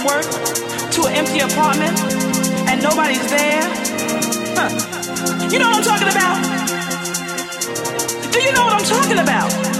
from work to an empty apartment and nobody's there? Huh. You know what I'm talking about? Do you know what I'm talking about?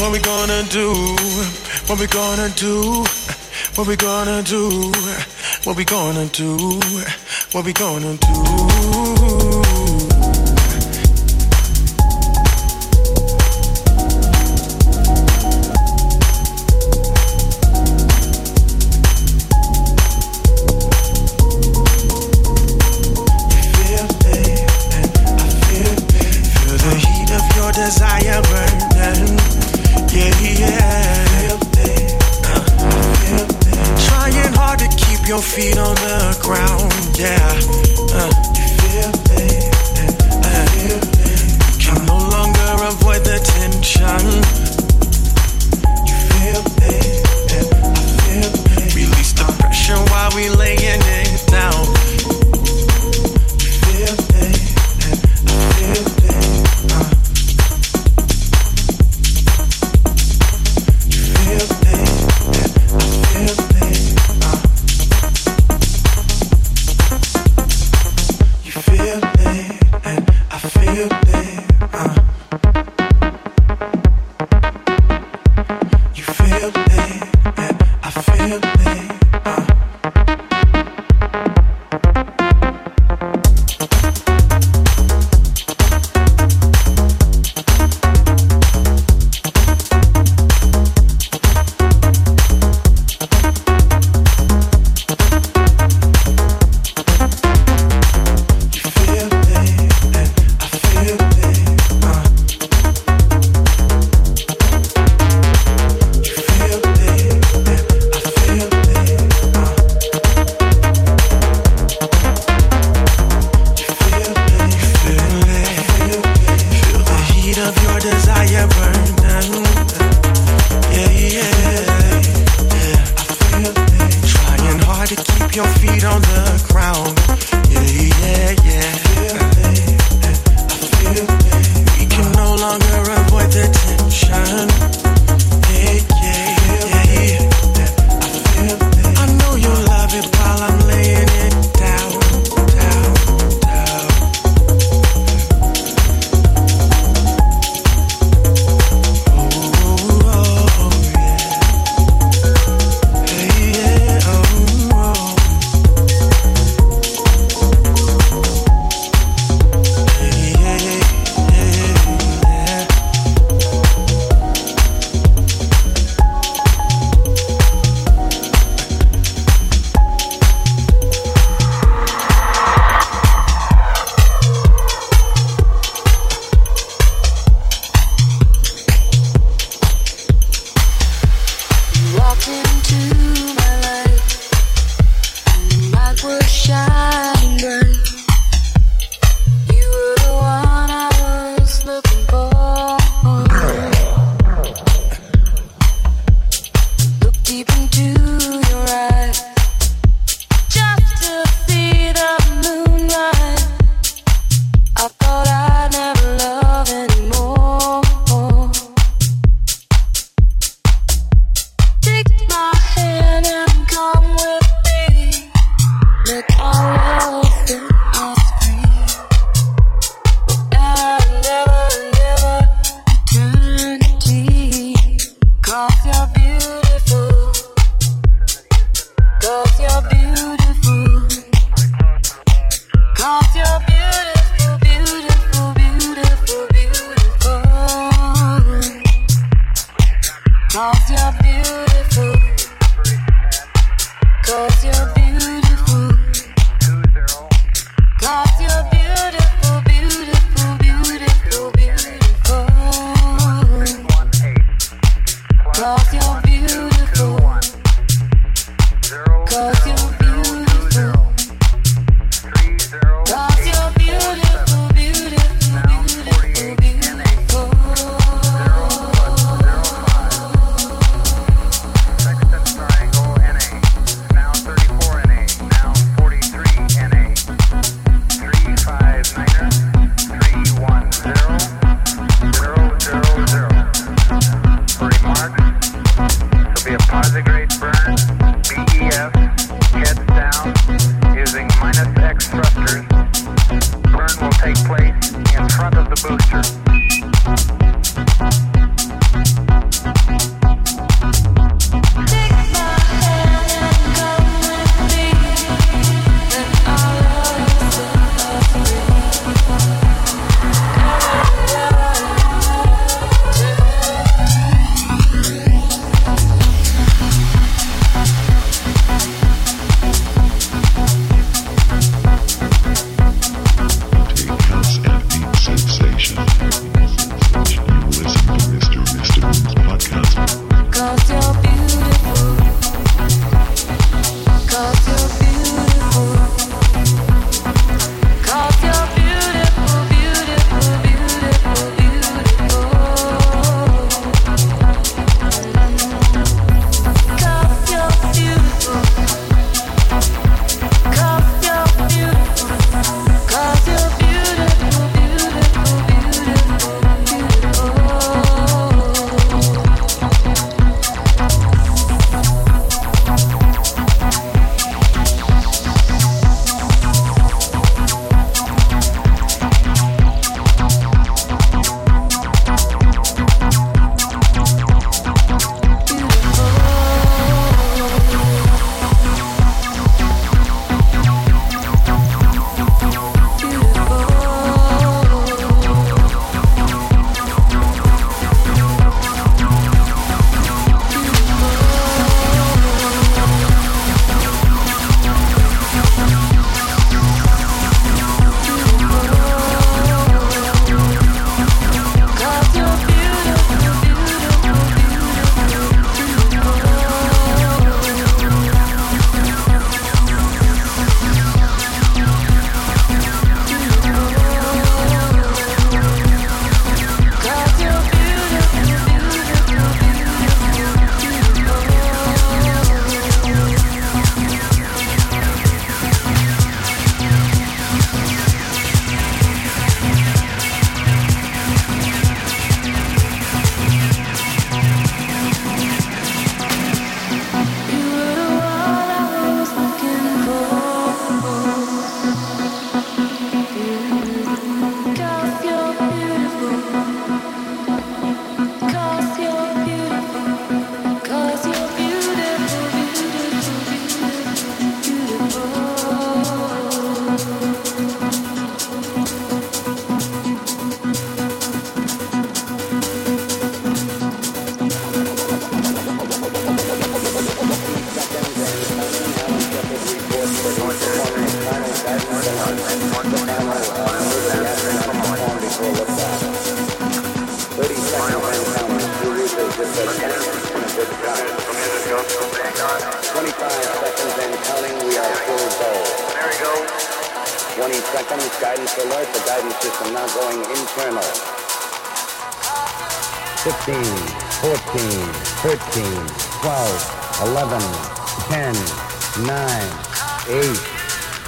What we gonna do? What we gonna do? What we gonna do? What we gonna do? What we gonna Uh,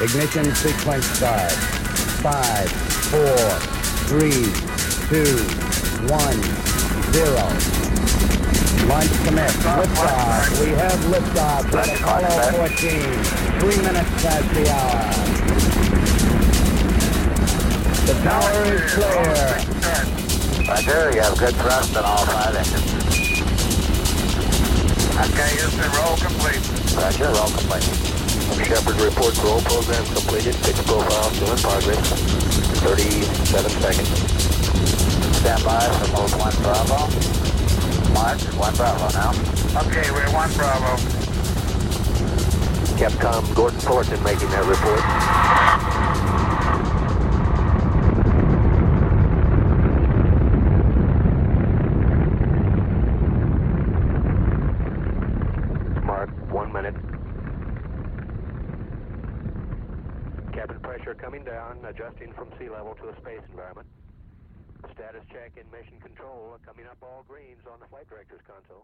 Ignition sequence start. 5, 4, 3, 2, 1, 0. Launch commit. Liftoff. We have liftoff at Apollo 14. Three minutes past the hour. The tower is clear. Roger, you have good thrust on all five engines. Okay, Houston, roll complete. Roger, roll complete. Shepard reports roll program completed. Pitch profile still in progress. 37 seconds. Stand by for mode 1 Bravo. Mark, 1 Bravo now. Okay, we're 1 Bravo. Capcom Gordon Fullerton making that report. Check in mission control, coming up all greens on the flight director's console.